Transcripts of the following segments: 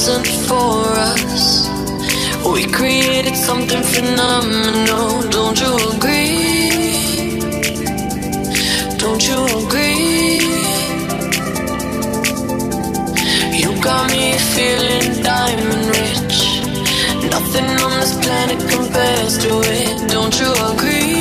isn't for us. We created something phenomenal, don't you agree? Don't you agree? You got me feeling diamond rich. Nothing on this planet compares to it, don't you agree?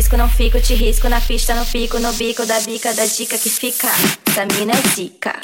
disco, não fico, te risco na pista, não fico no bico da bica da dica que fica. Essa mina é zica.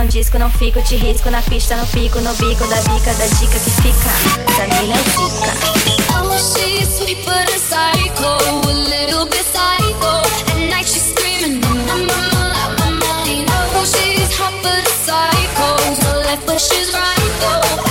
não disco, não fico, te risco na pista, não fico no bico da bica, da dica que fica. da Camila é zica. Oh, she's sweet a psycho, a little bit psycho. At night she's screaming, I'm out my mind. Oh, she's hot but a psycho, no left but she's right though.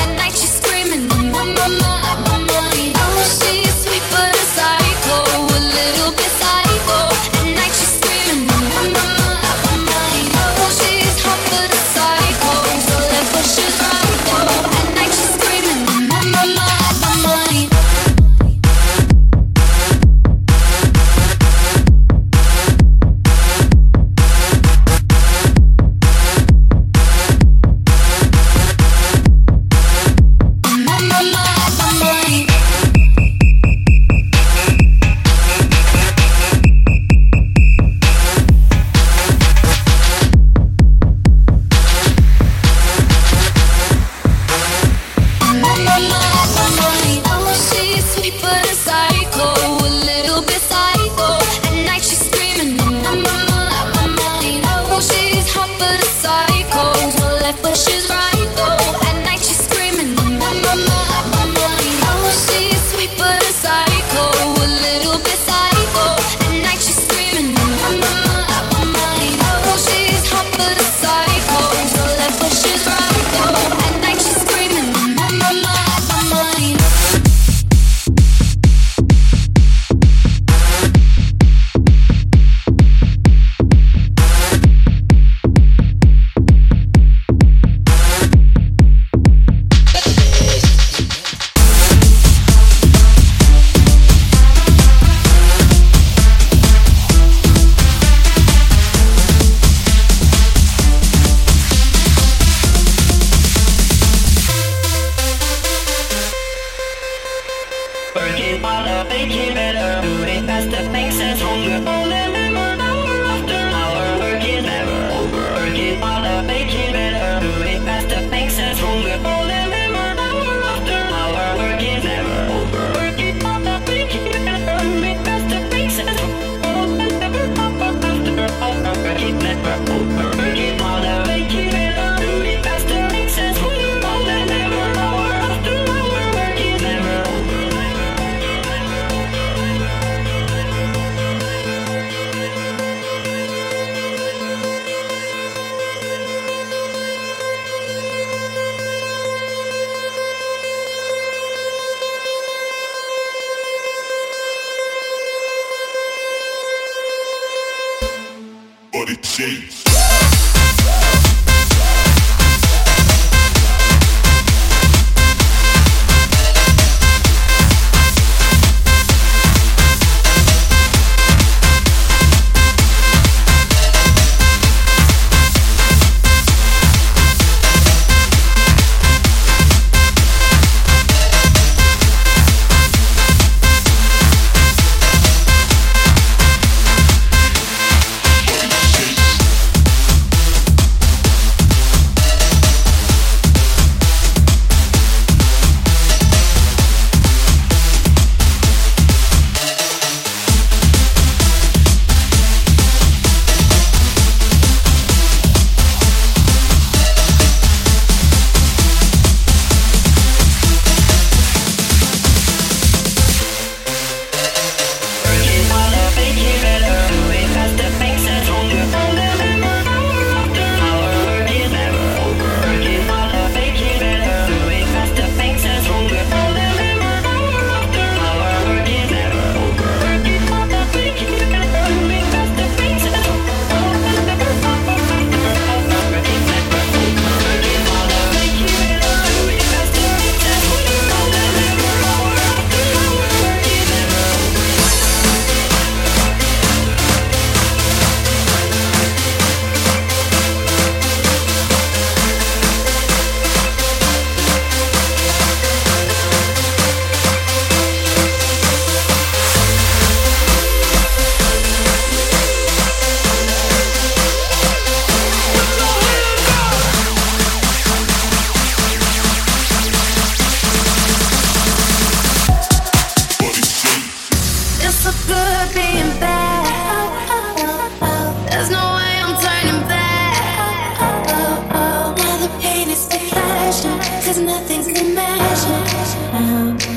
out.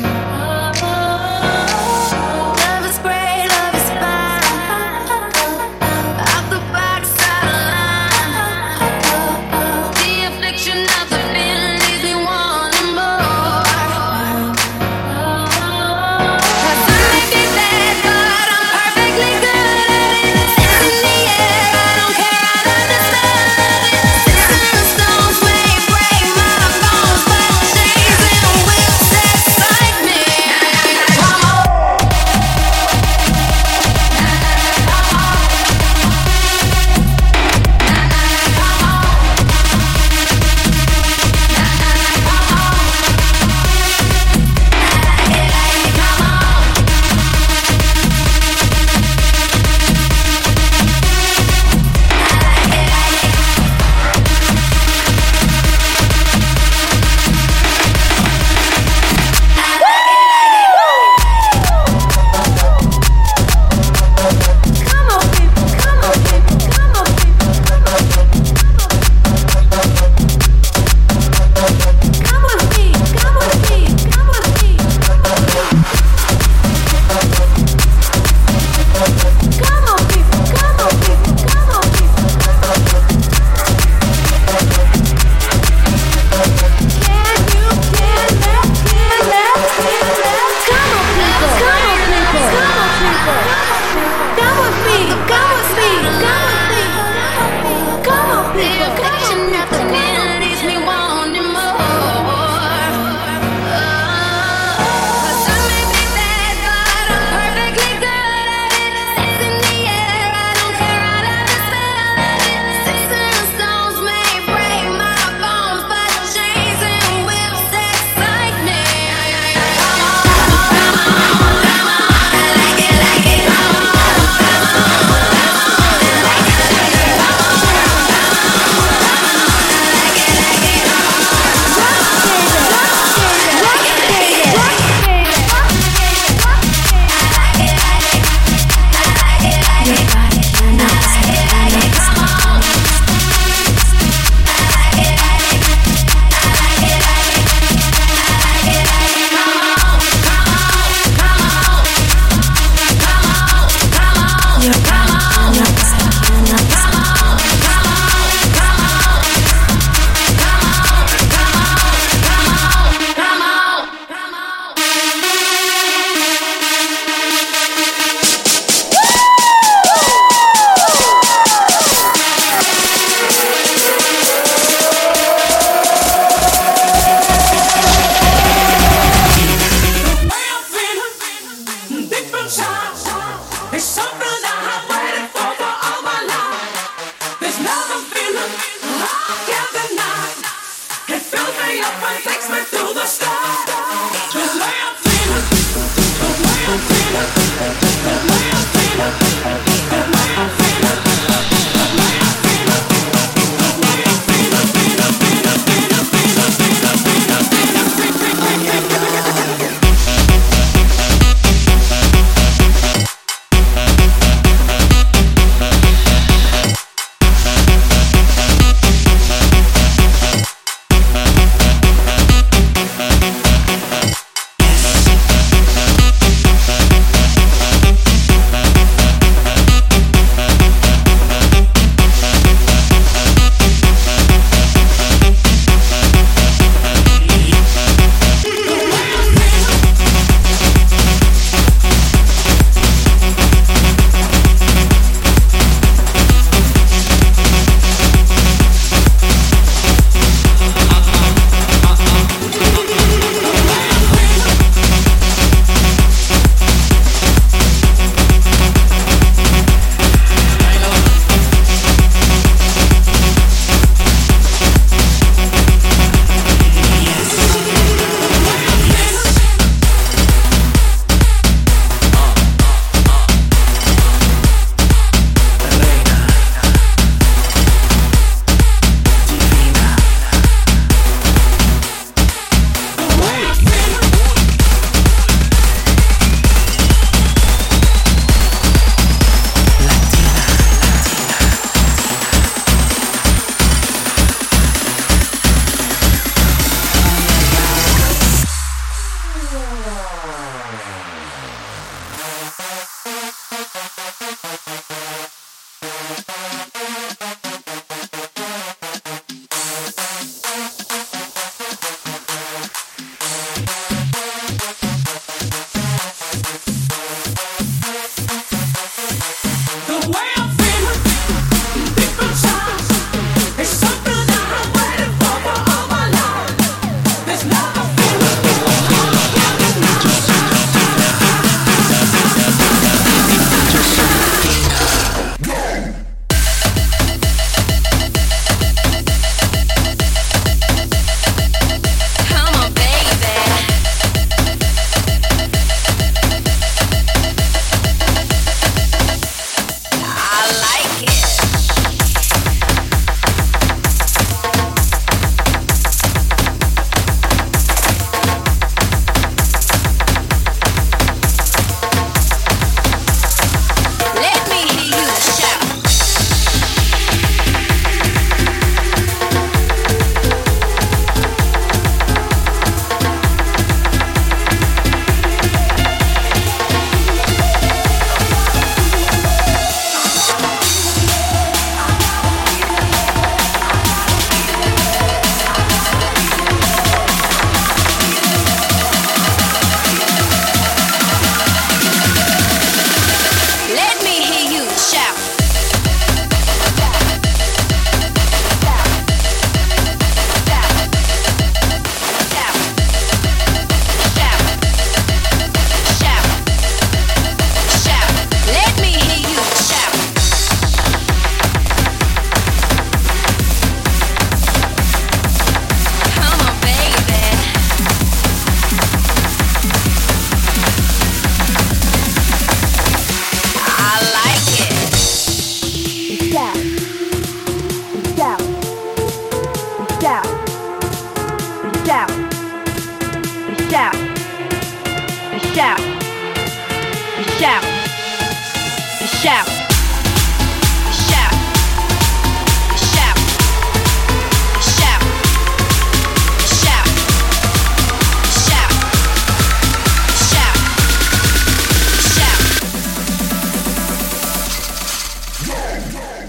Thank you.